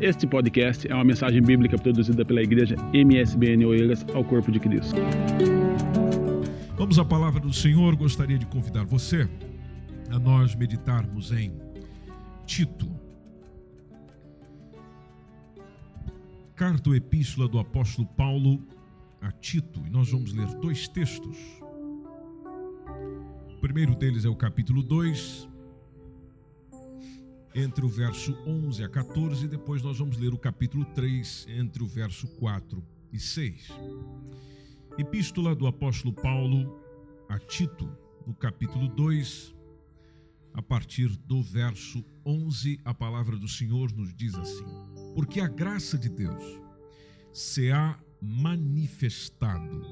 Este podcast é uma mensagem bíblica produzida pela igreja MSBN Oeiras ao Corpo de Cristo. Vamos à palavra do Senhor. Gostaria de convidar você a nós meditarmos em Tito. Carta ou epístola do apóstolo Paulo a Tito. E nós vamos ler dois textos. O primeiro deles é o capítulo 2, entre o verso 11 a 14, e depois nós vamos ler o capítulo 3, entre o verso 4 e 6. Epístola do apóstolo Paulo a Tito, no capítulo 2, a partir do verso 11, a palavra do Senhor nos diz assim: Porque a graça de Deus se há manifestado,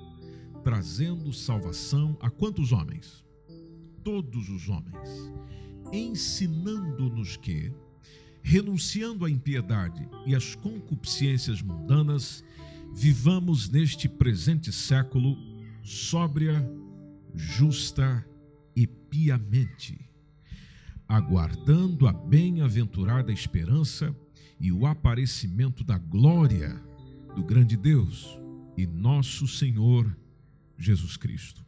trazendo salvação a quantos homens? Todos os homens ensinando-nos que, renunciando à impiedade e às concupiscências mundanas, vivamos neste presente século sóbria, justa e piamente, aguardando a bem-aventurada esperança e o aparecimento da glória do grande Deus e nosso Senhor Jesus Cristo,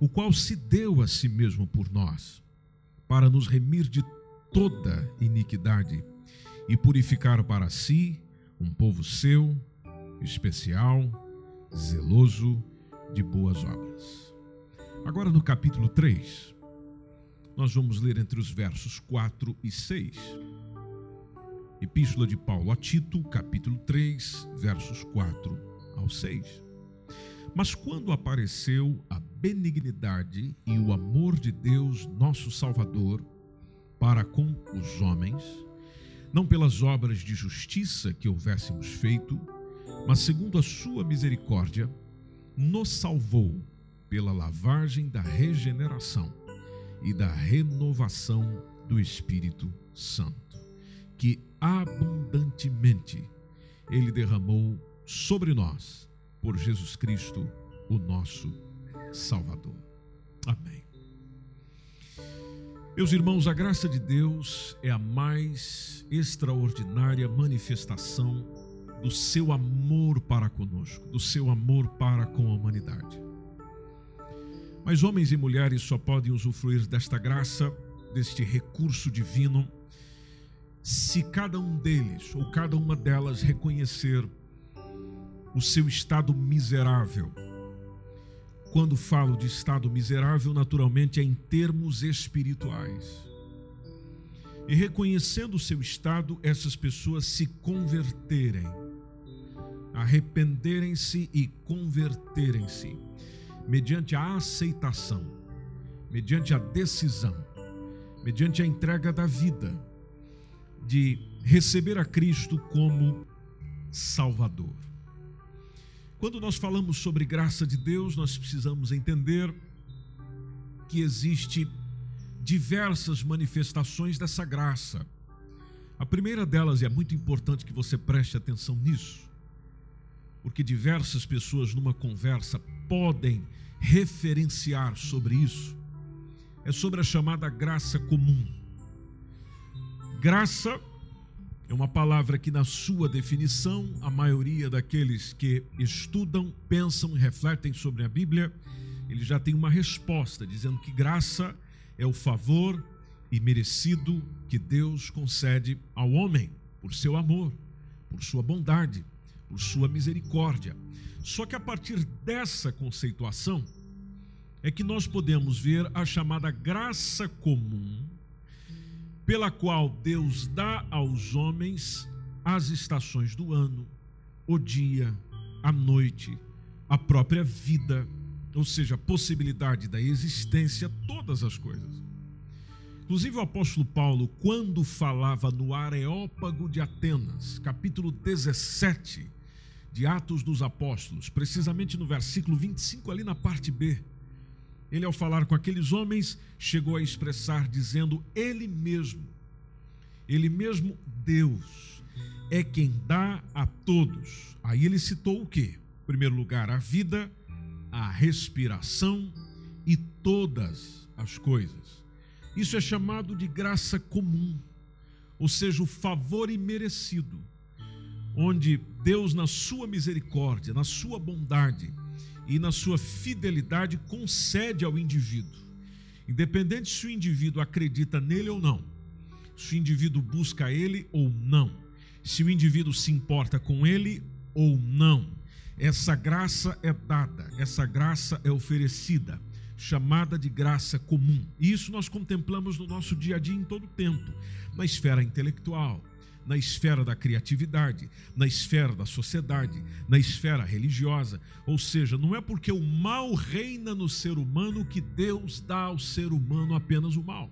o qual se deu a si mesmo por nós para nos remir de toda iniquidade e purificar para si um povo seu, especial, zeloso de boas obras. Agora no capítulo 3, nós vamos ler entre os versos 4 e 6. Epístola de Paulo a Tito, capítulo 3, versos 4 ao 6. Mas quando apareceu a benignidade e o amor de Deus, nosso Salvador, para com os homens, não pelas obras de justiça que houvéssemos feito, mas segundo a sua misericórdia, nos salvou pela lavagem da regeneração e da renovação do Espírito Santo, que abundantemente ele derramou sobre nós por Jesus Cristo, o nosso Salvador. Amém. Meus irmãos, a graça de Deus é a mais extraordinária manifestação do seu amor para conosco, do seu amor para com a humanidade. Mas homens e mulheres só podem usufruir desta graça, deste recurso divino, se cada um deles ou cada uma delas reconhecer o seu estado miserável quando falo de estado miserável, naturalmente é em termos espirituais. E reconhecendo o seu estado, essas pessoas se converterem, arrependerem-se e converterem-se, mediante a aceitação, mediante a decisão, mediante a entrega da vida, de receber a Cristo como Salvador. Quando nós falamos sobre graça de Deus, nós precisamos entender que existe diversas manifestações dessa graça. A primeira delas, e é muito importante que você preste atenção nisso, porque diversas pessoas numa conversa podem referenciar sobre isso, é sobre a chamada graça comum. Graça é uma palavra que, na sua definição, a maioria daqueles que estudam, pensam e refletem sobre a Bíblia, ele já tem uma resposta, dizendo que graça é o favor e merecido que Deus concede ao homem por seu amor, por sua bondade, por sua misericórdia. Só que a partir dessa conceituação é que nós podemos ver a chamada graça comum pela qual Deus dá aos homens as estações do ano, o dia, a noite, a própria vida, ou seja, a possibilidade da existência, todas as coisas. Inclusive o apóstolo Paulo, quando falava no Areópago de Atenas, capítulo 17 de Atos dos Apóstolos, precisamente no versículo 25, ali na parte B, ele, ao falar com aqueles homens, chegou a expressar dizendo: Ele mesmo, Ele mesmo, Deus, é quem dá a todos. Aí ele citou o que? Em primeiro lugar, a vida, a respiração e todas as coisas. Isso é chamado de graça comum, ou seja, o favor imerecido onde Deus, na sua misericórdia, na sua bondade e na sua fidelidade, concede ao indivíduo, independente se o indivíduo acredita nele ou não, se o indivíduo busca ele ou não, se o indivíduo se importa com ele ou não. Essa graça é dada, essa graça é oferecida, chamada de graça comum. E isso nós contemplamos no nosso dia a dia em todo o tempo, na esfera intelectual, na esfera da criatividade, na esfera da sociedade, na esfera religiosa. Ou seja, não é porque o mal reina no ser humano que Deus dá ao ser humano apenas o mal.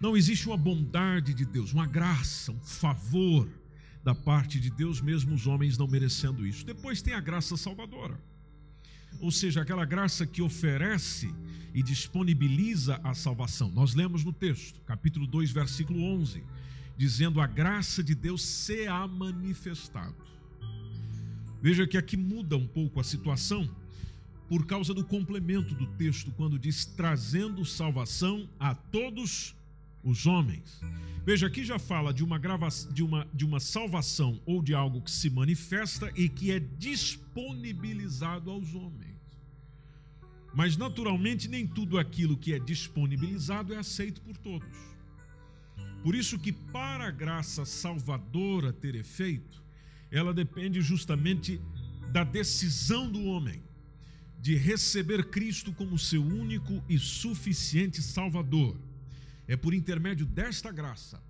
Não existe uma bondade de Deus, uma graça, um favor da parte de Deus, mesmo os homens não merecendo isso. Depois tem a graça salvadora, ou seja, aquela graça que oferece e disponibiliza a salvação. Nós lemos no texto, capítulo 2, versículo 11, dizendo: A graça de Deus se há manifestado. Veja que aqui muda um pouco a situação por causa do complemento do texto, quando diz trazendo salvação a todos os homens. Veja, aqui já fala de uma, grava, de, uma, de uma salvação ou de algo que se manifesta e que é disponibilizado aos homens. Mas, naturalmente, nem tudo aquilo que é disponibilizado é aceito por todos. Por isso que para a graça salvadora ter efeito, ela depende justamente da decisão do homem de receber Cristo como seu único e suficiente Salvador é por intermédio desta graça,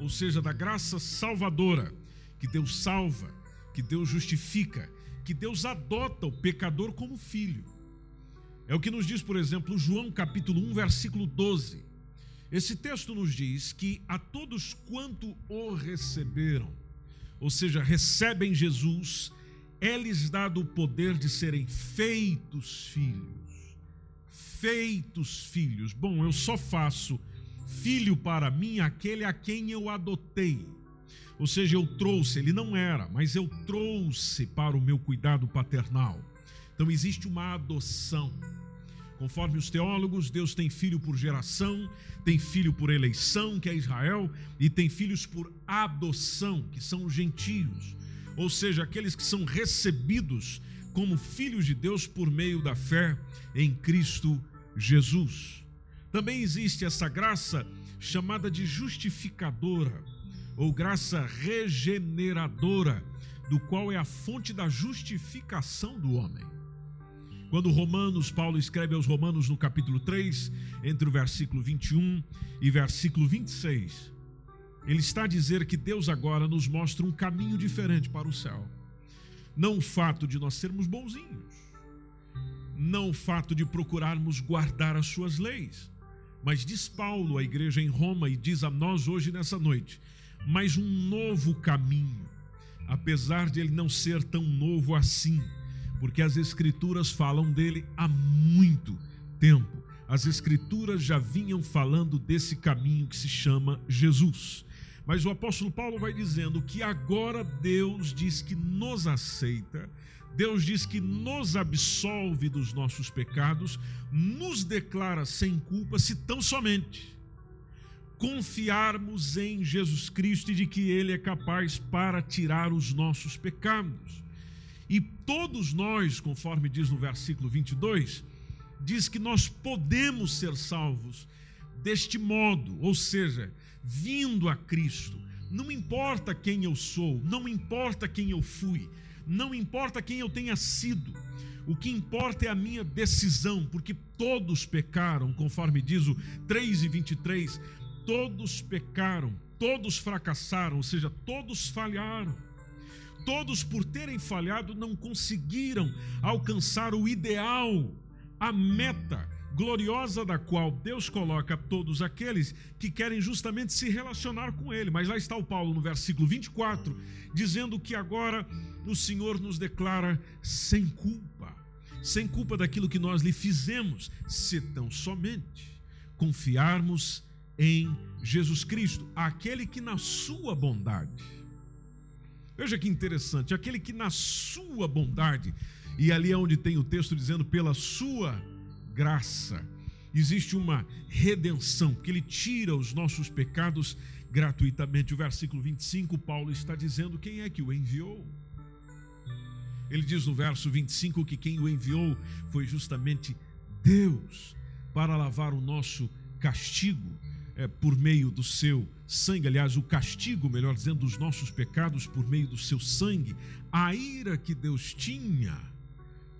ou seja, da graça salvadora, que Deus salva, que Deus justifica, que Deus adota o pecador como filho. É o que nos diz, por exemplo, João capítulo 1, versículo 12. Esse texto nos diz que a todos quanto o receberam, ou seja, recebem Jesus, é-lhes dado o poder de serem feitos filhos feitos filhos. Bom, eu só faço filho para mim aquele a quem eu adotei. Ou seja, eu trouxe, ele não era, mas eu trouxe para o meu cuidado paternal. Então existe uma adoção. Conforme os teólogos, Deus tem filho por geração, tem filho por eleição, que é Israel, e tem filhos por adoção, que são os gentios. Ou seja, aqueles que são recebidos como filhos de Deus por meio da fé em Cristo Jesus. Também existe essa graça chamada de justificadora, ou graça regeneradora, do qual é a fonte da justificação do homem. Quando Romanos, Paulo escreve aos Romanos no capítulo 3, entre o versículo 21 e versículo 26, ele está a dizer que Deus agora nos mostra um caminho diferente para o céu. Não o fato de nós sermos bonzinhos, não o fato de procurarmos guardar as suas leis, mas diz Paulo à igreja em Roma e diz a nós hoje nessa noite, mas um novo caminho, apesar de ele não ser tão novo assim, porque as escrituras falam dele há muito tempo. As escrituras já vinham falando desse caminho que se chama Jesus. Mas o apóstolo Paulo vai dizendo que agora Deus diz que nos aceita, Deus diz que nos absolve dos nossos pecados, nos declara sem culpa, se tão somente confiarmos em Jesus Cristo e de que Ele é capaz para tirar os nossos pecados. Todos nós, conforme diz no versículo 22, diz que nós podemos ser salvos deste modo, ou seja, vindo a Cristo. Não importa quem eu sou, não importa quem eu fui, não importa quem eu tenha sido, o que importa é a minha decisão, porque todos pecaram, conforme diz o 3 e 23, todos pecaram, todos fracassaram, ou seja, todos falharam. Todos, por terem falhado, não conseguiram alcançar o ideal, a meta gloriosa da qual Deus coloca todos aqueles que querem justamente se relacionar com Ele. Mas lá está o Paulo no versículo 24, dizendo que agora o Senhor nos declara sem culpa, sem culpa daquilo que nós lhe fizemos, se tão somente confiarmos em Jesus Cristo, aquele que na sua bondade, veja que interessante, aquele que na sua bondade, e ali é onde tem o texto dizendo pela sua graça. Existe uma redenção, que Ele tira os nossos pecados gratuitamente. O versículo 25, Paulo está dizendo quem é que o enviou. Ele diz no verso 25 que quem o enviou foi justamente Deus para lavar o nosso castigo é, por meio do seu sangue, aliás, o castigo, melhor dizendo, dos nossos pecados por meio do seu sangue, a ira que Deus tinha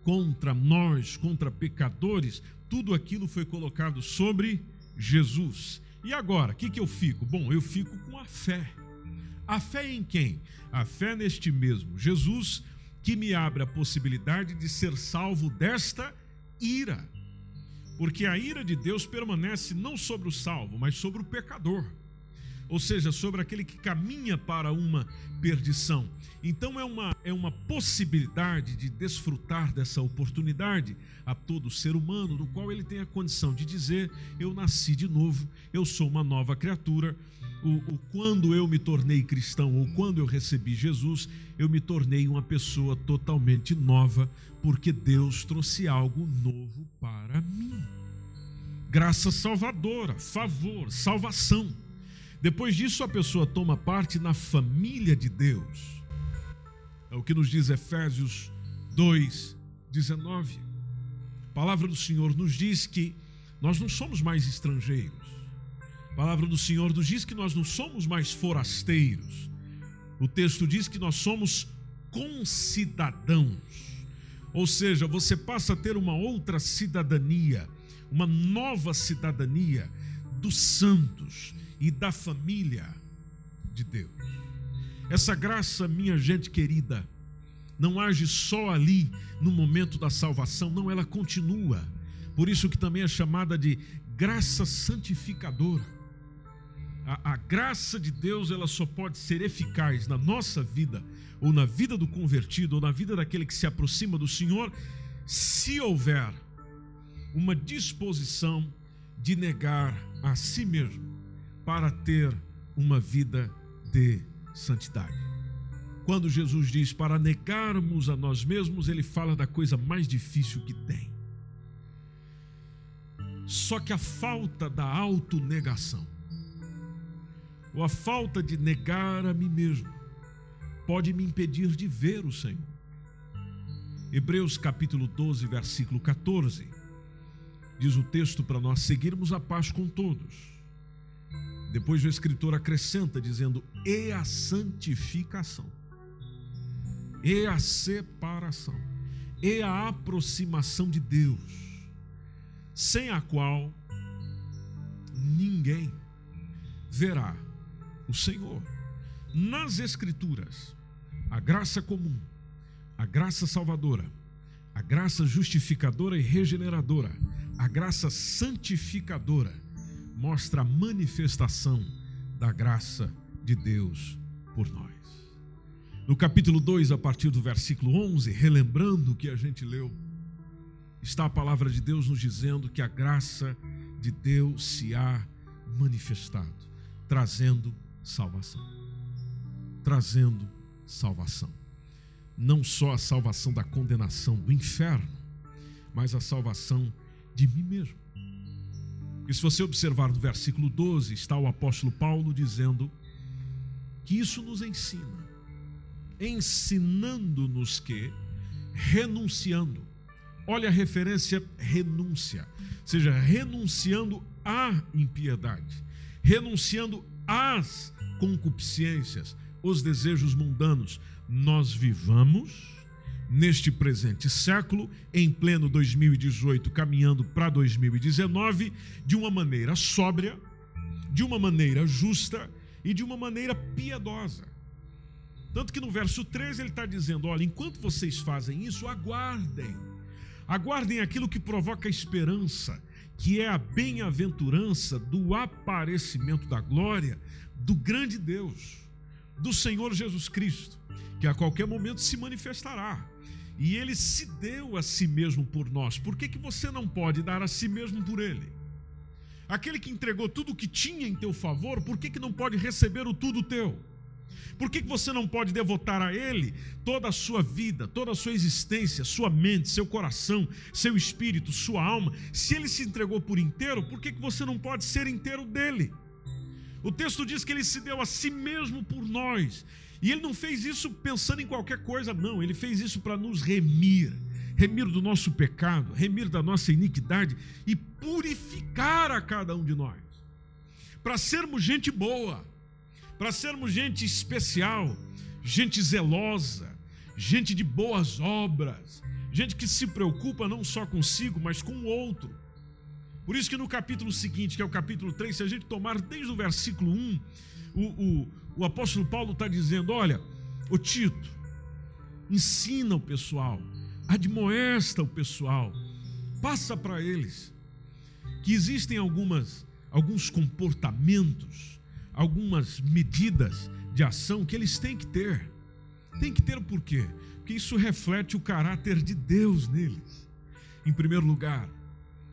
contra nós, contra pecadores, tudo aquilo foi colocado sobre Jesus. E agora, o que, que eu fico? Bom, eu fico com a fé. A fé em quem? A fé neste mesmo Jesus, que me abre a possibilidade de ser salvo desta ira porque a ira de Deus permanece não sobre o salvo, mas sobre o pecador. Ou seja, sobre aquele que caminha para uma perdição. Então é uma, é uma possibilidade de desfrutar dessa oportunidade a todo ser humano, no qual ele tem a condição de dizer: Eu nasci de novo, eu sou uma nova criatura. O, o, quando eu me tornei cristão ou quando eu recebi Jesus, eu me tornei uma pessoa totalmente nova, porque Deus trouxe algo novo para mim. Graça salvadora, favor, salvação. Depois disso, a pessoa toma parte na família de Deus. É o que nos diz Efésios 2, 19. A palavra do Senhor nos diz que nós não somos mais estrangeiros. A palavra do Senhor nos diz que nós não somos mais forasteiros. O texto diz que nós somos concidadãos. Ou seja, você passa a ter uma outra cidadania, uma nova cidadania dos santos e da família de Deus. Essa graça, minha gente querida, não age só ali no momento da salvação, não, ela continua. Por isso que também é chamada de graça santificadora. A, a, graça de Deus ela só pode ser eficaz na nossa vida, ou na vida do convertido, ou na vida daquele que se aproxima do Senhor, se houver uma disposição de negar a si mesmo para ter uma vida de santidade. Quando Jesus diz para negarmos a nós mesmos, ele fala da coisa mais difícil que tem. Só que a falta da autonegação, ou a falta de negar a mim mesmo, pode me impedir de ver o Senhor. Hebreus capítulo 12, versículo 14, diz o texto para nós seguirmos a paz com todos. Depois o escritor acrescenta dizendo: e a santificação e a separação, e a aproximação de Deus, sem a qual ninguém verá o Senhor. Nas Escrituras, a graça comum, a graça salvadora, a graça justificadora e regeneradora, a graça santificadora, mostra a manifestação da graça de Deus por nós. No capítulo 2, a partir do versículo 11, relembrando o que a gente leu, está a palavra de Deus nos dizendo que a graça de Deus se há manifestado, trazendo salvação. Trazendo salvação. Não só a salvação da condenação do inferno, mas a salvação de mim mesmo. E se você observar no versículo 12, está o apóstolo Paulo dizendo que isso nos ensina ensinando-nos que, renunciando, olha a referência renúncia, seja, renunciando à impiedade, renunciando às concupiscências, os desejos mundanos, nós vivamos neste presente século, em pleno 2018, caminhando para 2019, de uma maneira sóbria, de uma maneira justa e de uma maneira piedosa. Tanto que no verso 13 ele está dizendo: olha, enquanto vocês fazem isso, aguardem. Aguardem aquilo que provoca esperança, que é a bem-aventurança do aparecimento da glória do grande Deus, do Senhor Jesus Cristo, que a qualquer momento se manifestará. E ele se deu a si mesmo por nós. Por que, que você não pode dar a si mesmo por ele? Aquele que entregou tudo o que tinha em teu favor, por que, que não pode receber o tudo teu? Por que você não pode devotar a Ele toda a sua vida, toda a sua existência, sua mente, seu coração, seu espírito, sua alma? Se Ele se entregou por inteiro, por que você não pode ser inteiro dele? O texto diz que ele se deu a si mesmo por nós. E ele não fez isso pensando em qualquer coisa, não. Ele fez isso para nos remir remir do nosso pecado, remir da nossa iniquidade e purificar a cada um de nós. Para sermos gente boa, para sermos gente especial, gente zelosa, gente de boas obras, gente que se preocupa não só consigo, mas com o outro. Por isso que no capítulo seguinte, que é o capítulo 3, se a gente tomar desde o versículo 1, o, o, o apóstolo Paulo está dizendo: olha, o Tito, ensina o pessoal, admoesta o pessoal, passa para eles que existem algumas alguns comportamentos, algumas medidas de ação que eles têm que ter. Tem que ter por quê? Porque isso reflete o caráter de Deus neles. Em primeiro lugar,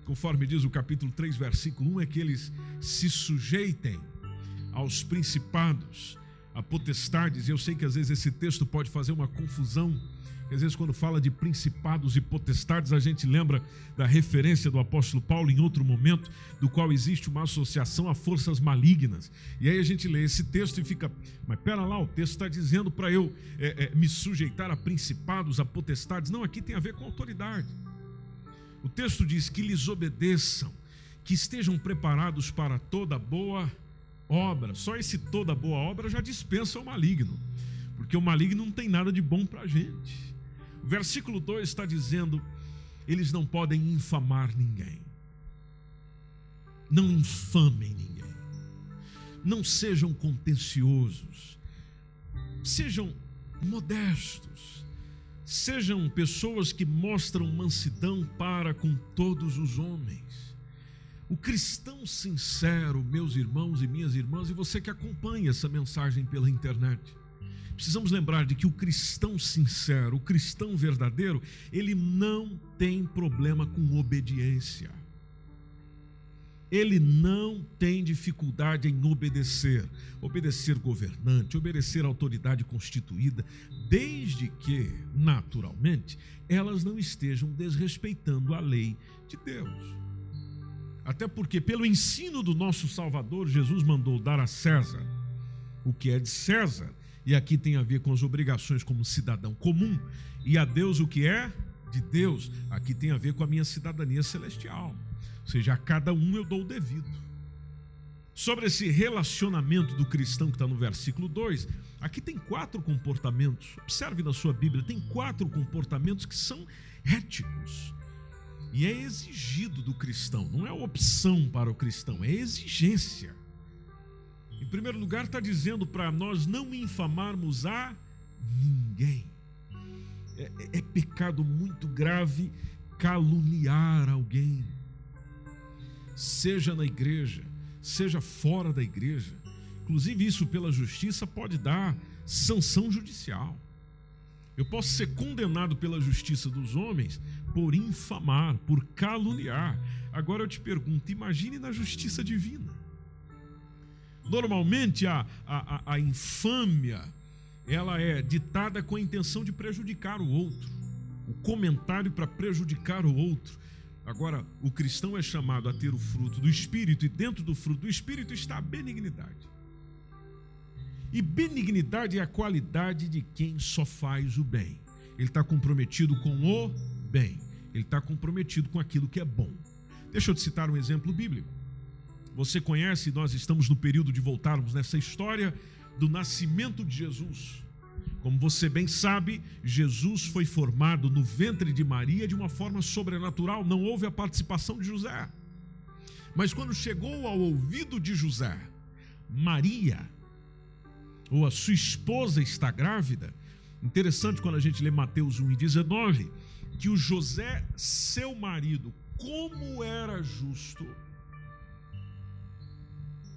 conforme diz o capítulo 3, versículo 1, é que eles se sujeitem aos principados, a potestades. E eu sei que às vezes esse texto pode fazer uma confusão às vezes, quando fala de principados e potestades, a gente lembra da referência do apóstolo Paulo em outro momento, do qual existe uma associação a forças malignas. E aí a gente lê esse texto e fica, mas pera lá, o texto está dizendo para eu é, é, me sujeitar a principados, a potestades. Não, aqui tem a ver com autoridade. O texto diz que lhes obedeçam, que estejam preparados para toda boa obra. Só esse toda boa obra já dispensa o maligno, porque o maligno não tem nada de bom para a gente. Versículo 2 está dizendo: eles não podem infamar ninguém. Não infamem ninguém. Não sejam contenciosos. Sejam modestos. Sejam pessoas que mostram mansidão para com todos os homens. O cristão sincero, meus irmãos e minhas irmãs, e você que acompanha essa mensagem pela internet, precisamos lembrar de que o cristão sincero, o cristão verdadeiro, ele não tem problema com obediência. Ele não tem dificuldade em obedecer, obedecer governante, obedecer autoridade constituída, desde que, naturalmente, elas não estejam desrespeitando a lei de Deus. Até porque, pelo ensino do nosso Salvador, Jesus mandou dar a César o que é de César e aqui tem a ver com as obrigações como cidadão comum, e a Deus o que é de Deus, aqui tem a ver com a minha cidadania celestial. Ou seja, a cada um eu dou o devido. Sobre esse relacionamento do cristão que está no versículo 2, aqui tem quatro comportamentos. Observe na sua Bíblia, tem quatro comportamentos que são éticos. E é exigido do cristão, não é opção para o cristão, é exigência. Em primeiro lugar, está dizendo para nós não infamarmos a ninguém. É, é, é pecado muito grave caluniar alguém, seja na igreja, seja fora da igreja. Inclusive, isso pela justiça pode dar sanção judicial. Eu posso ser condenado pela justiça dos homens por infamar, por caluniar. Agora eu te pergunto: imagine na justiça divina. Normalmente a, a, a infâmia ela é ditada com a intenção de prejudicar o outro, o comentário para prejudicar o outro. Agora, o cristão é chamado a ter o fruto do Espírito, e dentro do fruto do Espírito está a benignidade. E benignidade é a qualidade de quem só faz o bem. Ele está comprometido com o bem, ele está comprometido com aquilo que é bom. Deixa eu te citar um exemplo bíblico. Você conhece, nós estamos no período de voltarmos nessa história do nascimento de Jesus. Como você bem sabe, Jesus foi formado no ventre de Maria de uma forma sobrenatural, não houve a participação de José. Mas quando chegou ao ouvido de José, Maria, ou a sua esposa está grávida, interessante quando a gente lê Mateus 1 e 19, que o José, seu marido, como era justo,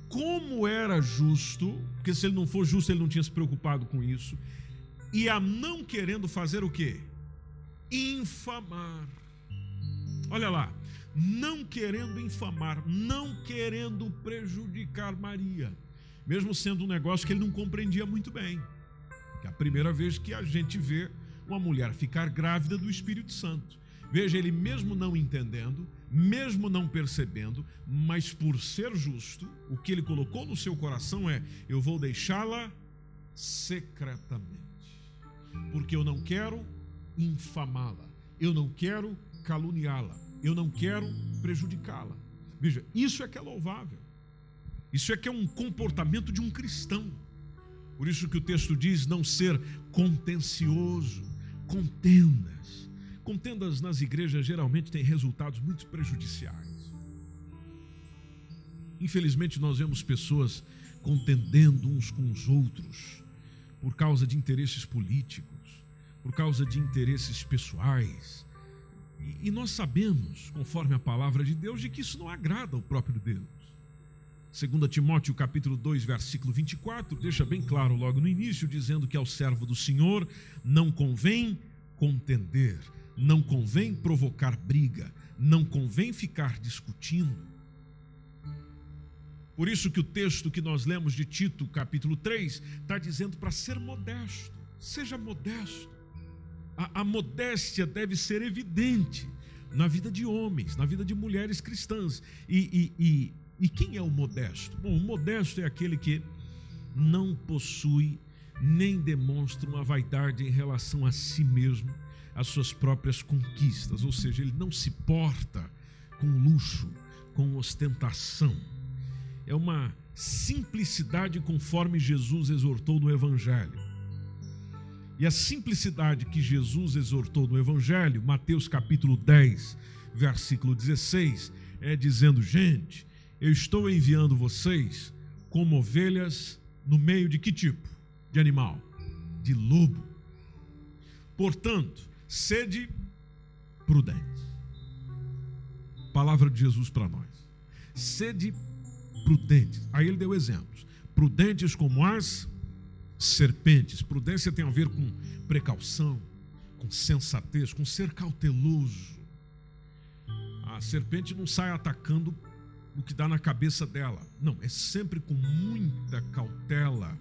como era justo, porque se ele não for justo, ele não tinha se preocupado com isso, e a não querendo fazer o quê? Infamar. Olha lá, não querendo infamar, não querendo prejudicar Maria, mesmo sendo um negócio que ele não compreendia muito bem. É a primeira vez que a gente vê uma mulher ficar grávida do Espírito Santo. Veja, ele mesmo não entendendo, mesmo não percebendo, mas por ser justo, o que ele colocou no seu coração é: eu vou deixá-la secretamente, porque eu não quero infamá-la, eu não quero caluniá-la, eu não quero prejudicá-la. Veja, isso é que é louvável, isso é que é um comportamento de um cristão. Por isso que o texto diz não ser contencioso, contendas. Contendas nas igrejas geralmente têm resultados muito prejudiciais. Infelizmente, nós vemos pessoas contendendo uns com os outros por causa de interesses políticos, por causa de interesses pessoais. E, nós sabemos, conforme a palavra de Deus, de que isso não agrada ao próprio Deus. 2 Timóteo capítulo 2, versículo 24, deixa bem claro logo no início, dizendo que ao servo do Senhor não convém contender, não convém provocar briga, não convém ficar discutindo. Por isso que o texto que nós lemos de Tito, capítulo 3, está dizendo para ser modesto. Seja modesto. A, a, modéstia deve ser evidente na vida de homens, na vida de mulheres cristãs. E, e, e, e quem é o modesto? Bom, o modesto é aquele que não possui nem demonstra uma vaidade em relação a si mesmo as suas próprias conquistas, ou seja, ele não se porta com luxo, com ostentação. É uma simplicidade conforme Jesus exortou no Evangelho. E a simplicidade que Jesus exortou no Evangelho, Mateus capítulo 10, versículo 16, é dizendo: gente, eu estou enviando vocês como ovelhas no meio de que tipo de animal? De lobo. Portanto, sede prudentes. Palavra de Jesus para nós. Sede prudentes. Aí ele deu exemplos. Prudentes como as serpentes. Prudência tem a ver com precaução, com sensatez, com ser cauteloso. A serpente não sai atacando o que dá na cabeça dela. Não, é sempre com muita cautela.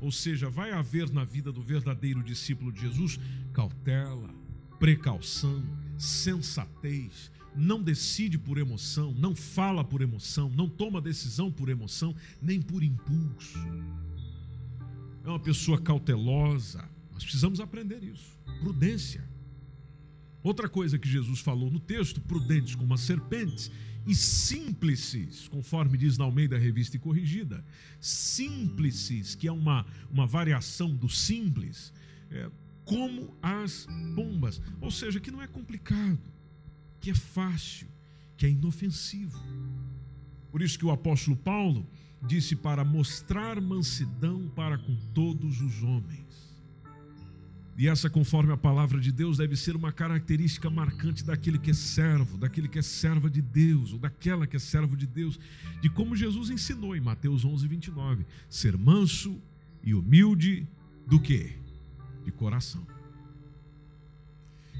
Ou seja, vai haver na vida do verdadeiro discípulo de Jesus cautela, precaução, sensatez, não decide por emoção, não fala por emoção, não toma decisão por emoção, nem por impulso. É uma pessoa cautelosa. Nós precisamos aprender isso. Prudência. Outra coisa que Jesus falou no texto: prudentes como as serpentes e simples, conforme diz na Almeida Revista e Corrigida. Simples, que é uma, uma variação do simples. É, como as bombas. Ou seja, que não é complicado, que é fácil, que é inofensivo. Por isso que o apóstolo Paulo disse para mostrar mansidão para com todos os homens. E essa, conforme a palavra de Deus, deve ser uma característica marcante daquele que é servo, daquele que é serva de Deus, ou daquela que é servo de Deus, de como Jesus ensinou em Mateus 11, 29, ser manso e humilde do que? de coração.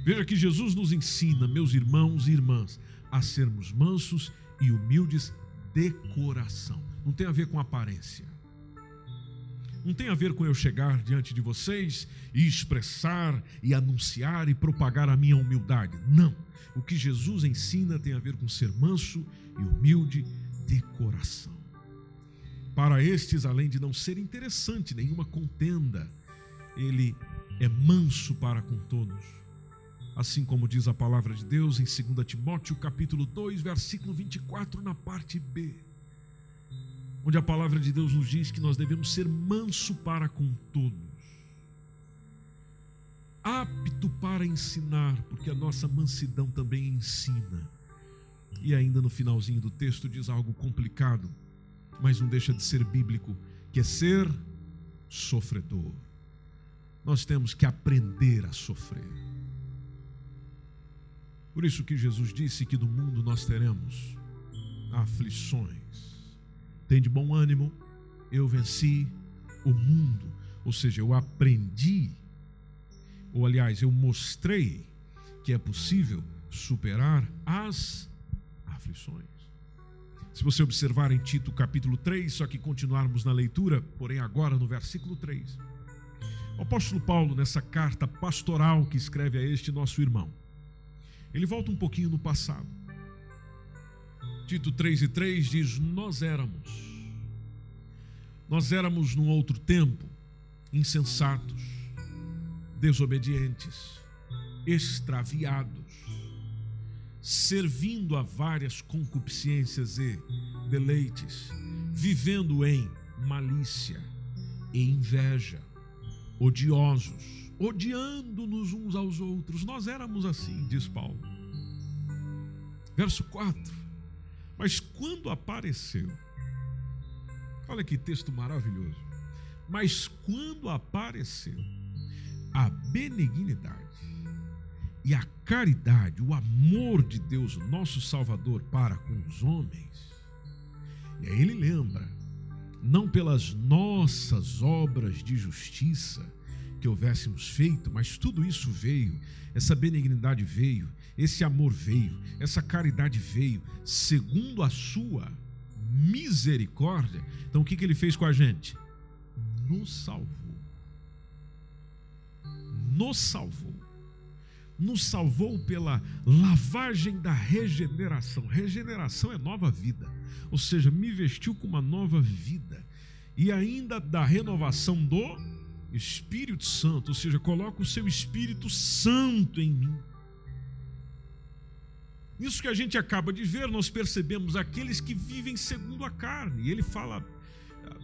Veja que Jesus nos ensina, meus irmãos e irmãs, a sermos mansos e humildes de coração. Não tem a ver com aparência. Não tem a ver com eu chegar diante de vocês e expressar e anunciar e propagar a minha humildade. Não. O que Jesus ensina tem a ver com ser manso e humilde de coração. Para estes, além de não ser interessante nenhuma contenda, ele é manso para com todos. Assim como diz a palavra de Deus em 2 Timóteo capítulo 2, versículo 24, na parte B, onde a palavra de Deus nos diz que nós devemos ser manso para com todos, apto para ensinar, porque a nossa mansidão também ensina. E ainda no finalzinho do texto diz algo complicado, mas não deixa de ser bíblico, que é ser sofredor nós temos que aprender a sofrer. Por isso que Jesus disse que no mundo nós teremos aflições. Tem de bom ânimo, eu venci o mundo. Ou seja, eu aprendi, ou aliás, eu mostrei que é possível superar as aflições. Se você observar em Tito capítulo 3, só que continuarmos na leitura, porém agora no versículo 3 o apóstolo Paulo, nessa carta pastoral que escreve a este nosso irmão, ele volta um pouquinho no passado. Tito 3 e 3 diz: Nós éramos. Nós éramos num outro tempo insensatos, desobedientes, extraviados, servindo a várias concupiscências e deleites, vivendo em malícia e inveja, odiosos, odiando-nos uns aos outros. Nós éramos assim, diz Paulo. Verso 4. Mas quando apareceu, olha que texto maravilhoso. Mas quando apareceu a benignidade e a caridade, o amor de Deus, nosso Salvador, para com os homens, e aí ele lembra, não pelas nossas obras de justiça que houvéssemos feito, mas tudo isso veio, essa benignidade veio, esse amor veio, essa caridade veio, segundo a sua misericórdia. Então o que, que ele fez com a gente? Nos salvou. Nos salvou. Nos salvou pela lavagem da regeneração. Regeneração é nova vida. Ou seja, me vestiu com uma nova vida. E ainda da renovação do Espírito Santo, ou seja, coloca o seu Espírito Santo em mim. Isso que a gente acaba de ver, nós percebemos aqueles que vivem segundo a carne. E ele fala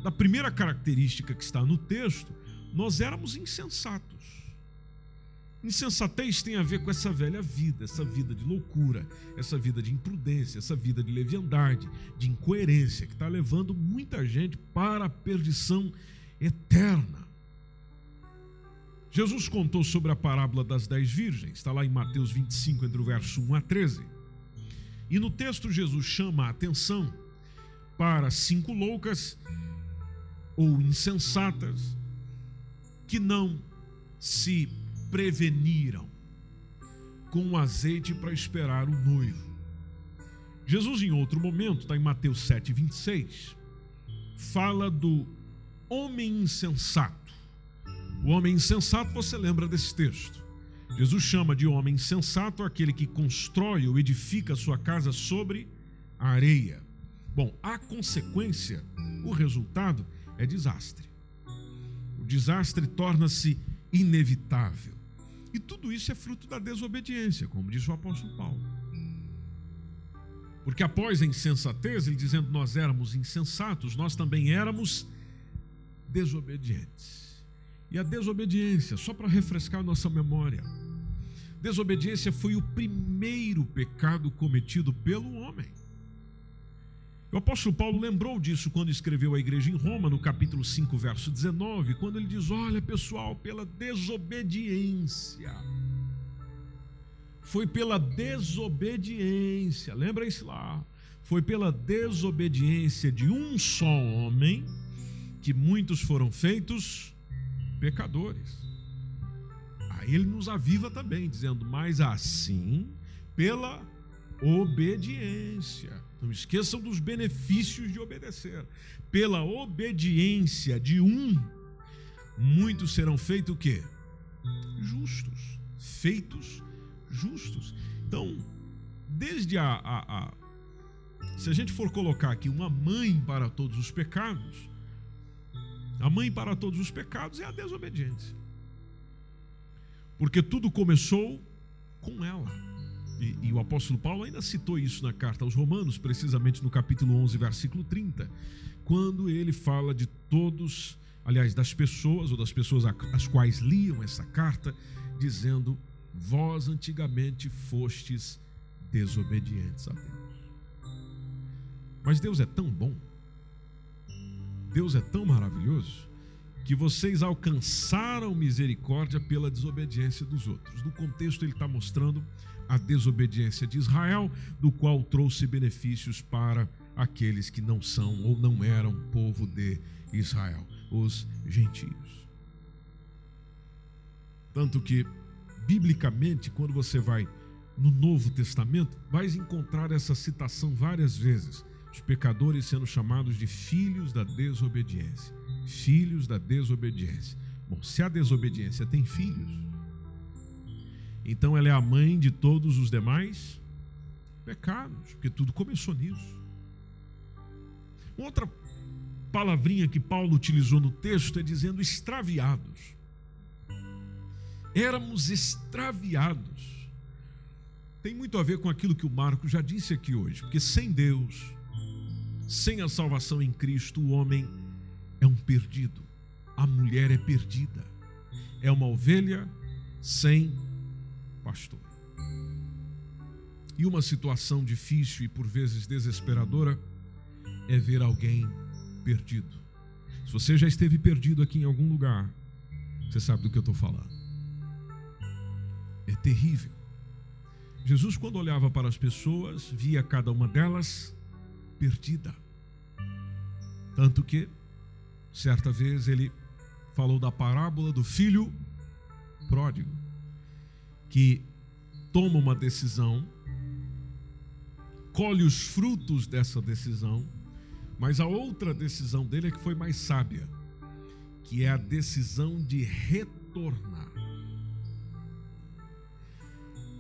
da primeira característica que está no texto: nós éramos insensatos. Insensatez tem a ver com essa velha vida, essa vida de loucura, essa vida de imprudência, essa vida de leviandade, de incoerência, que está levando muita gente para a perdição eterna. Jesus contou sobre a parábola das dez virgens, está lá em Mateus 25, entre o verso 1 a 13. E no texto, Jesus chama a atenção para cinco loucas ou insensatas que não se preveniram com o azeite para esperar o noivo. Jesus, em outro momento, está em Mateus 7, 26, fala do homem insensato. O homem insensato, você lembra desse texto. Jesus chama de homem sensato aquele que constrói ou edifica sua casa sobre a areia. Bom, a consequência, o resultado é desastre. O desastre torna-se inevitável. E tudo isso é fruto da desobediência, como diz o apóstolo Paulo. Porque após a insensatez, ele dizendo nós éramos insensatos, nós também éramos desobedientes. E a desobediência, só para refrescar nossa memória, desobediência foi o primeiro pecado cometido pelo homem. O apóstolo Paulo lembrou disso quando escreveu à igreja em Roma, no capítulo 5, verso 19, quando ele diz: Olha, pessoal, pela desobediência. Foi pela desobediência, lembrem-se lá. Foi pela desobediência de um só homem que muitos foram feitos pecadores. Aí ele nos aviva também, dizendo: Mas assim, pela obediência. Não esqueçam dos benefícios de obedecer. Pela obediência de um, muitos serão feitos o quê? Justos. Feitos justos. Então, desde a, a, a se a gente for colocar aqui uma mãe para todos os pecados, a mãe para todos os pecados é a desobediência. Porque tudo começou com ela. E, e, o apóstolo Paulo ainda citou isso na carta aos Romanos, precisamente no capítulo 11, versículo 30, quando ele fala de todos, aliás, das pessoas ou das pessoas às quais liam essa carta, dizendo: Vós antigamente fostes desobedientes a Deus. Mas Deus é tão bom, Deus é tão maravilhoso, que vocês alcançaram misericórdia pela desobediência dos outros. No contexto, ele está mostrando a desobediência de Israel, do qual trouxe benefícios para aqueles que não são ou não eram povo de Israel, os gentios. Tanto que, biblicamente, quando você vai no Novo Testamento, vais encontrar essa citação várias vezes: os pecadores sendo chamados de filhos da desobediência filhos da desobediência. Bom, se a desobediência tem filhos, então ela é a mãe de todos os demais pecados, porque tudo começou nisso. Outra palavrinha que Paulo utilizou no texto é dizendo extraviados. Éramos extraviados. Tem muito a ver com aquilo que o Marco já disse aqui hoje, porque sem Deus, sem a salvação em Cristo, o homem é um perdido, a mulher é perdida, é uma ovelha sem pastor. E uma situação difícil e por vezes desesperadora é ver alguém perdido. Se você já esteve perdido aqui em algum lugar, você sabe do que eu estou falando. É terrível. Jesus, quando olhava para as pessoas, via cada uma delas perdida. Tanto que, certa vez, ele falou da parábola do filho pródigo, que toma uma decisão, colhe os frutos dessa decisão mas a outra decisão dele é que foi mais sábia, que é a decisão de retornar.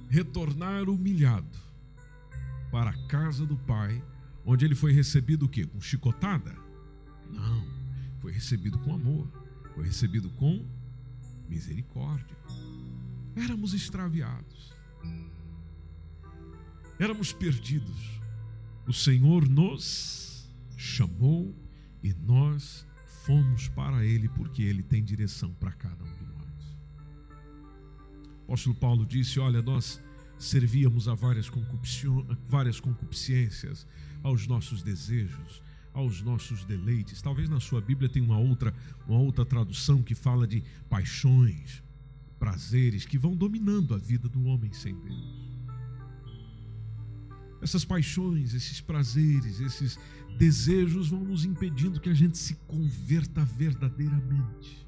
Retornar humilhado para a casa do pai, onde ele foi recebido o quê? Com chicotada? Não, foi recebido com amor, foi recebido com misericórdia. Éramos extraviados. Éramos perdidos. O Senhor nos chamou e nós fomos para Ele, porque Ele tem direção para cada um de nós. O apóstolo Paulo disse: Olha, nós servíamos a várias, várias concupiscências, aos nossos desejos, aos nossos deleites. Talvez na sua Bíblia tenha uma outra, uma outra tradução que fala de paixões, prazeres que vão dominando a vida do homem sem Deus. Essas paixões, esses prazeres, esses desejos vão nos impedindo que a gente se converta verdadeiramente.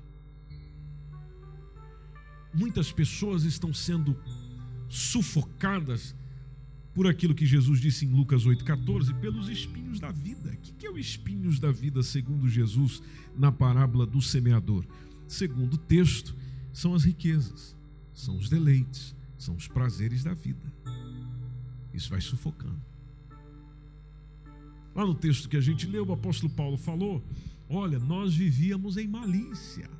Muitas pessoas estão sendo sufocadas por aquilo que Jesus disse em Lucas 8,14, pelos espinhos da vida. O que é o espinhos da vida, segundo Jesus, na parábola do semeador? Segundo o texto, são as riquezas, são os deleites, são os prazeres da vida. Isso vai sufocando. Lá no texto que a gente leu, o apóstolo Paulo falou: Olha, nós vivíamos em malícia.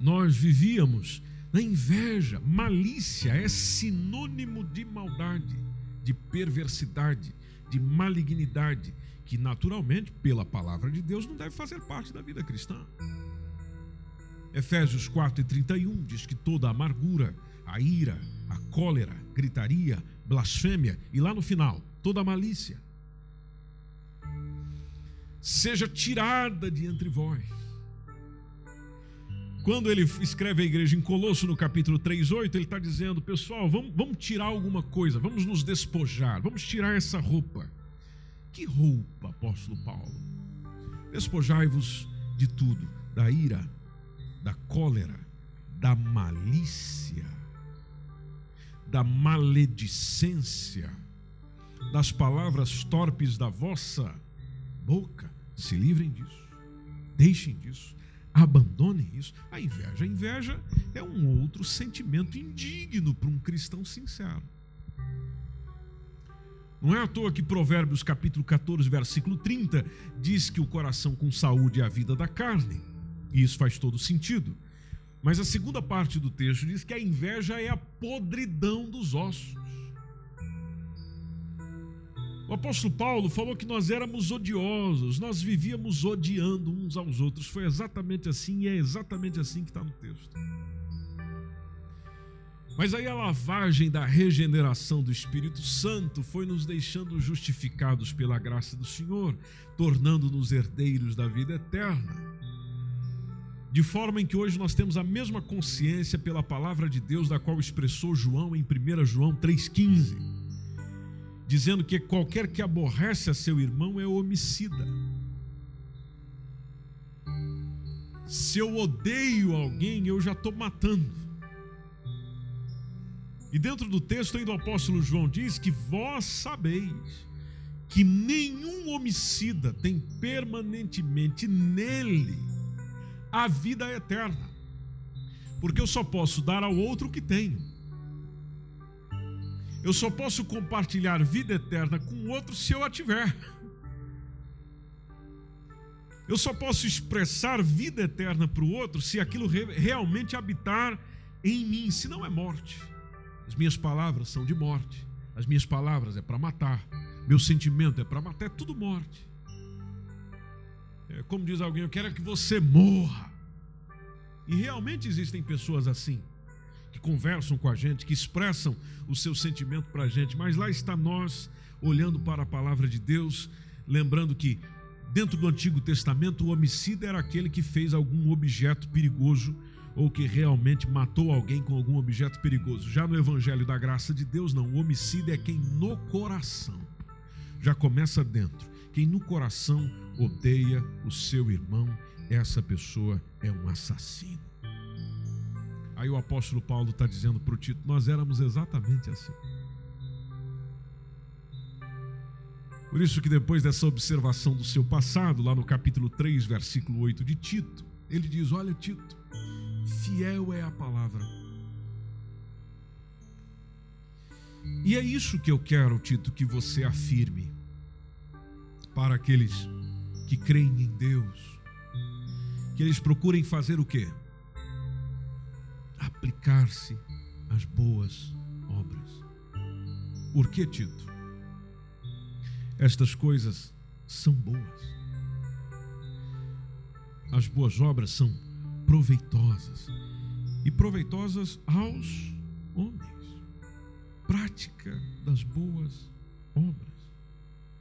Nós vivíamos na inveja. Malícia é sinônimo de maldade, de perversidade, de malignidade, que naturalmente, pela palavra de Deus, não deve fazer parte da vida cristã. Efésios 4 e 31 diz que toda amargura, a ira, a cólera, gritaria, blasfêmia e lá no final, toda malícia seja tirada de entre vós. Quando ele escreve a igreja em Colosso, no capítulo 3,8, ele está dizendo: pessoal, vamos, vamos tirar alguma coisa, vamos nos despojar, vamos tirar essa roupa. Que roupa, apóstolo Paulo? Despojai-vos de tudo, da ira, da cólera, da malícia, da maledicência, das palavras torpes da vossa boca. Se livrem disso. Deixem disso. Abandonem isso. A inveja. A inveja é um outro sentimento indigno para um cristão sincero. Não é à toa que Provérbios capítulo 14, versículo 30 diz que o coração com saúde é a vida da carne. E isso faz todo sentido. Mas a segunda parte do texto diz que a inveja é a podridão dos ossos. O apóstolo Paulo falou que nós éramos odiosos, nós vivíamos odiando uns aos outros. Foi exatamente assim e é exatamente assim que está no texto. Mas aí a lavagem da regeneração do Espírito Santo foi nos deixando justificados pela graça do Senhor, tornando-nos herdeiros da vida eterna. De forma em que hoje nós temos a mesma consciência pela palavra de Deus, da qual expressou João em 1 João 3,15 dizendo que qualquer que aborrece a seu irmão é homicida. Se eu odeio alguém, eu já estou matando. E dentro do texto ainda o apóstolo João diz que vós sabeis que nenhum homicida tem permanentemente nele a vida eterna. Porque eu só posso dar ao outro o que tenho. Eu só posso compartilhar vida eterna com outro se eu a tiver. Eu só posso expressar vida eterna para o outro se aquilo realmente habitar em mim, se não é morte. As minhas palavras são de morte. As minhas palavras é para matar. Meu sentimento é para matar, é tudo morte. É, como diz alguém, eu quero que você morra. E realmente existem pessoas assim, conversam com a gente, que expressam o seu sentimento para a gente, mas lá está nós, olhando para a palavra de Deus, lembrando que dentro do Antigo Testamento o homicida era aquele que fez algum objeto perigoso ou que realmente matou alguém com algum objeto perigoso. Já no Evangelho da Graça de Deus, não. O homicida é quem no coração já começa dentro. Quem no coração odeia o seu irmão, essa pessoa é um assassino. Aí o apóstolo Paulo está dizendo para o Tito: nós éramos exatamente assim. Por isso que depois dessa observação do seu passado, lá no capítulo 3, versículo 8 de Tito, ele diz: Olha, Tito, fiel é a palavra. E é isso que eu quero, Tito, que você afirme para aqueles que creem em Deus, que eles procurem fazer o quê? Aplicar-se às boas obras. Por que, Tito? Estas coisas são boas. As boas obras são proveitosas e proveitosas aos homens. Prática das boas obras.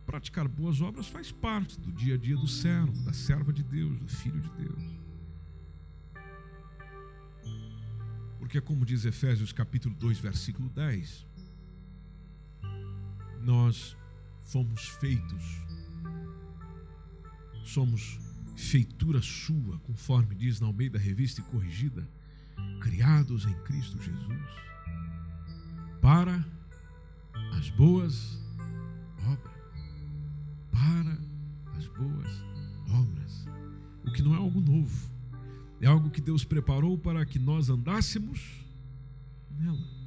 Praticar boas obras faz parte do dia a dia do servo, da serva de Deus, do filho de Deus. Porque, como diz Efésios capítulo 2, versículo 10, nós fomos feitos, somos feitura sua, conforme diz na Almeida Revista e Corrigida, criados em Cristo Jesus, para as boas obras. Para as boas obras. O que não é algo novo, é algo que Deus preparou para que nós andássemos nela.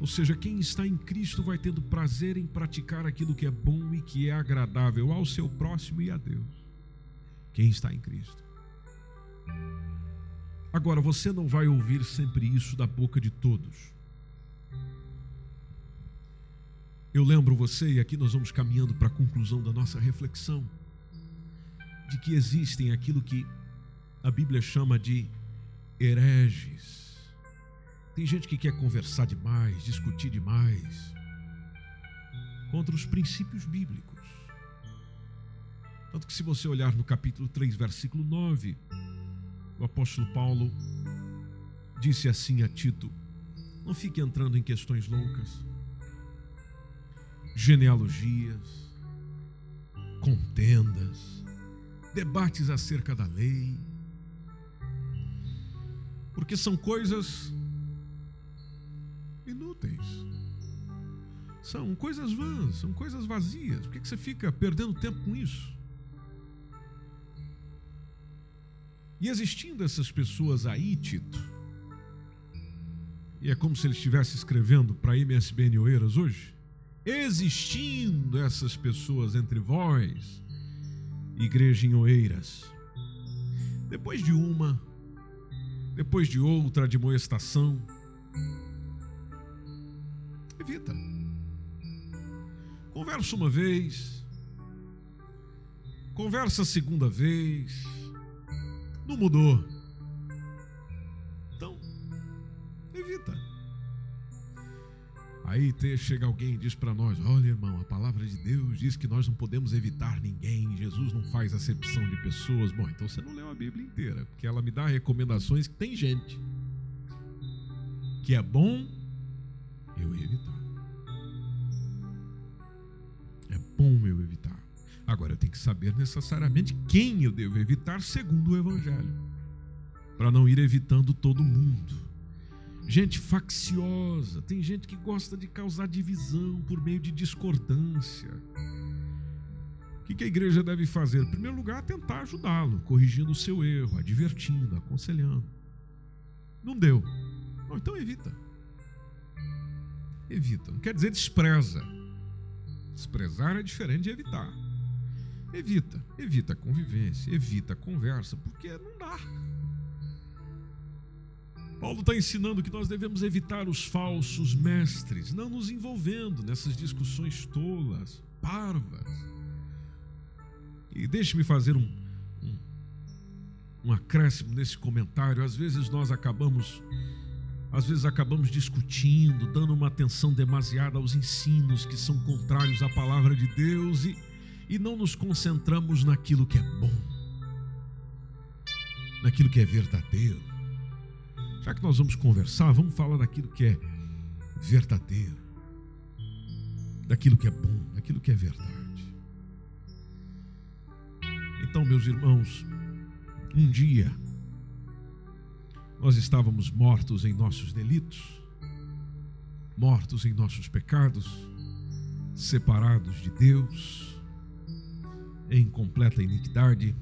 Ou seja, quem está em Cristo vai tendo prazer em praticar aquilo que é bom e que é agradável ao seu próximo e a Deus. Quem está em Cristo. Agora, você não vai ouvir sempre isso da boca de todos. Eu lembro você, e aqui nós vamos caminhando para a conclusão da nossa reflexão, de que existem aquilo que a Bíblia chama de hereges tem gente que quer conversar demais, discutir demais contra os princípios bíblicos. Tanto que, se você olhar no capítulo 3, versículo 9, o apóstolo Paulo disse assim a Tito: Não fique entrando em questões loucas, genealogias, contendas, debates acerca da lei, porque são coisas inúteis. São coisas vãs, são coisas vazias. Por que você fica perdendo tempo com isso? E existindo essas pessoas aí, Tito, e é como se ele estivesse escrevendo para MSBN Oeiras hoje, existindo essas pessoas entre vós, igreja em Oeiras, depois de uma, depois de outra admoestação, evita. Conversa uma vez, conversa a segunda vez, não mudou. Aí chega alguém e diz para nós: Olha, irmão, a palavra de Deus diz que nós não podemos evitar ninguém, Jesus não faz acepção de pessoas. Bom, então você não leu a Bíblia inteira, porque ela me dá recomendações que tem gente que é bom eu evitar. bom eu evitar. Agora eu tenho que saber necessariamente quem eu devo evitar segundo o Evangelho, para não ir evitando todo mundo. Gente facciosa, tem gente que gosta de causar divisão por meio de discordância. O que a igreja deve fazer? Em primeiro lugar, tentar ajudá-lo, corrigindo o seu erro, advertindo, aconselhando. Não deu. Então evita. Evita. Não quer dizer despreza. Desprezar é diferente de evitar. Evita, evita a convivência, evita a conversa, porque não dá. Paulo está ensinando que nós devemos evitar os falsos mestres, não nos envolvendo nessas discussões tolas, parvas. E deixe-me fazer um, um, um acréscimo nesse comentário. Às vezes nós acabamos, às vezes acabamos discutindo, dando uma atenção demasiada aos ensinos que são contrários à palavra de Deus e, e não nos concentramos naquilo que é bom, naquilo que é verdadeiro já que nós vamos conversar, vamos falar daquilo que é verdadeiro, daquilo que é bom, daquilo que é verdade. Então, meus irmãos, um dia nós estávamos mortos em nossos delitos, mortos em nossos pecados, separados de Deus, em completa iniquidade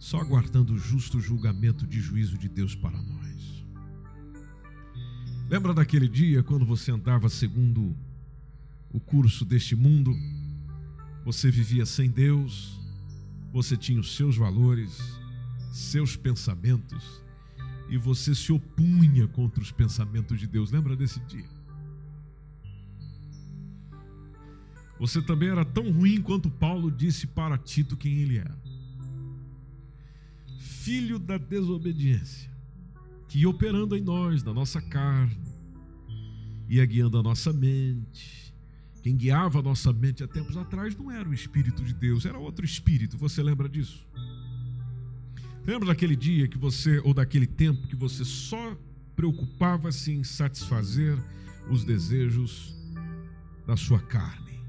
só aguardando o justo julgamento de juízo de Deus para nós. Lembra daquele dia quando você andava segundo o curso deste mundo? Você vivia sem Deus, você tinha os seus valores, seus pensamentos, e você se opunha contra os pensamentos de Deus. Lembra desse dia? Você também era tão ruim quanto Paulo disse para Tito quem ele era filho da desobediência, que operando em nós, na nossa carne, ia guiando a nossa mente. Quem guiava a nossa mente há tempos atrás não era o Espírito de Deus, era outro Espírito. Você lembra disso? Lembra daquele dia que você, ou daquele tempo que você só preocupava-se em satisfazer os desejos da sua carne?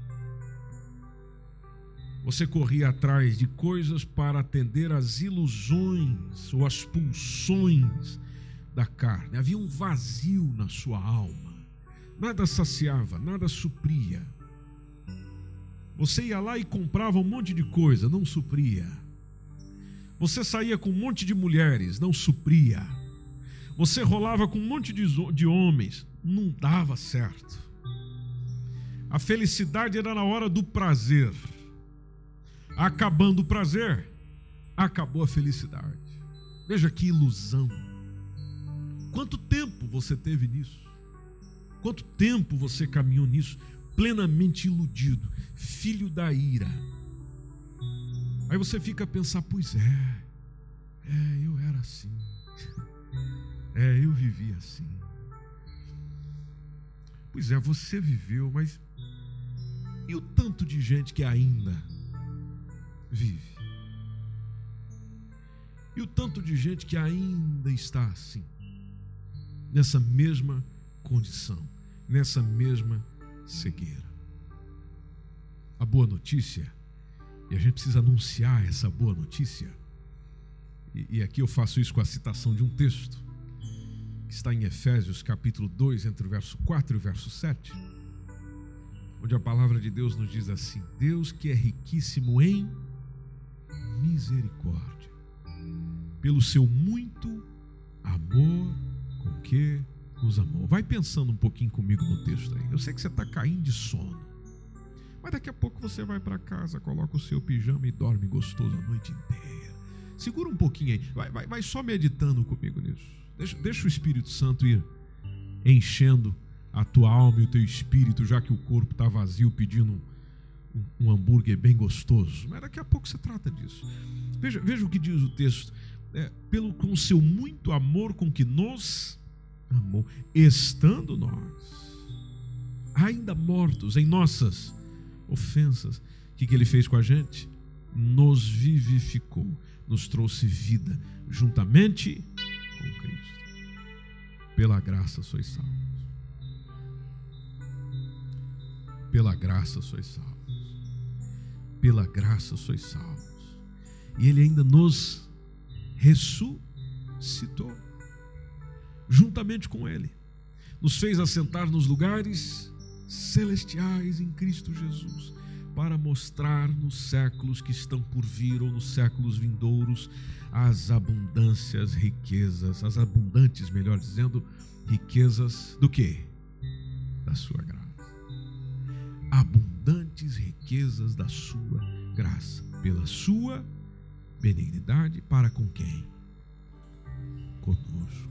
Você corria atrás de coisas para atender às ilusões ou às pulsões da carne. Havia um vazio na sua alma. Nada saciava, nada supria. Você ia lá e comprava um monte de coisa, não supria. Você saía com um monte de mulheres, não supria. Você rolava com um monte de, homens, não dava certo. A felicidade era na hora do prazer Acabando o prazer, acabou a felicidade. Veja que ilusão. Quanto tempo você teve nisso? Quanto tempo você caminhou nisso? Plenamente iludido, filho da ira. Aí você fica a pensar: pois é, é, eu era assim. É, eu vivi assim. Pois é, você viveu, mas e o tanto de gente que ainda vive. E o tanto de gente que ainda está assim, nessa mesma condição, nessa mesma cegueira. A boa notícia, e a gente precisa anunciar essa boa notícia, e, e aqui eu faço isso com a citação de um texto, que está em Efésios capítulo 2, entre o verso 4 e o verso 7, onde a palavra de Deus nos diz assim: Deus que é riquíssimo em misericórdia, pelo seu muito amor com que nos amou. Vai pensando um pouquinho comigo no texto aí. Eu sei que você está caindo de sono, mas daqui a pouco você vai para casa, coloca o seu pijama e dorme gostoso a noite inteira. Segura um pouquinho aí, vai, vai, vai só meditando comigo nisso. Deixa, deixa o Espírito Santo ir enchendo a tua alma e o teu espírito, já que o corpo está vazio, pedindo um hambúrguer bem gostoso. Mas daqui a pouco você trata disso. Veja, veja o que diz o texto. É, pelo com seu muito amor com que nos amou, estando nós ainda mortos em nossas ofensas, o que, que ele fez com a gente? Nos vivificou, nos trouxe vida juntamente com Cristo. Pela graça sois salvos. Pela graça sois salvos pela graça sois salvos. E Ele ainda nos ressuscitou, juntamente com Ele, nos fez assentar nos lugares celestiais em Cristo Jesus, para mostrar nos séculos que estão por vir ou nos séculos vindouros as abundâncias, riquezas, as abundantes, melhor dizendo, riquezas do que? da sua graça. Abundantes riquezas da sua graça, pela sua benignidade para com quem? Conosco,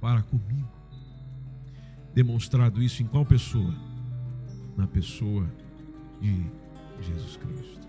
para comigo. Demonstrado isso em qual pessoa? Na pessoa de Jesus Cristo.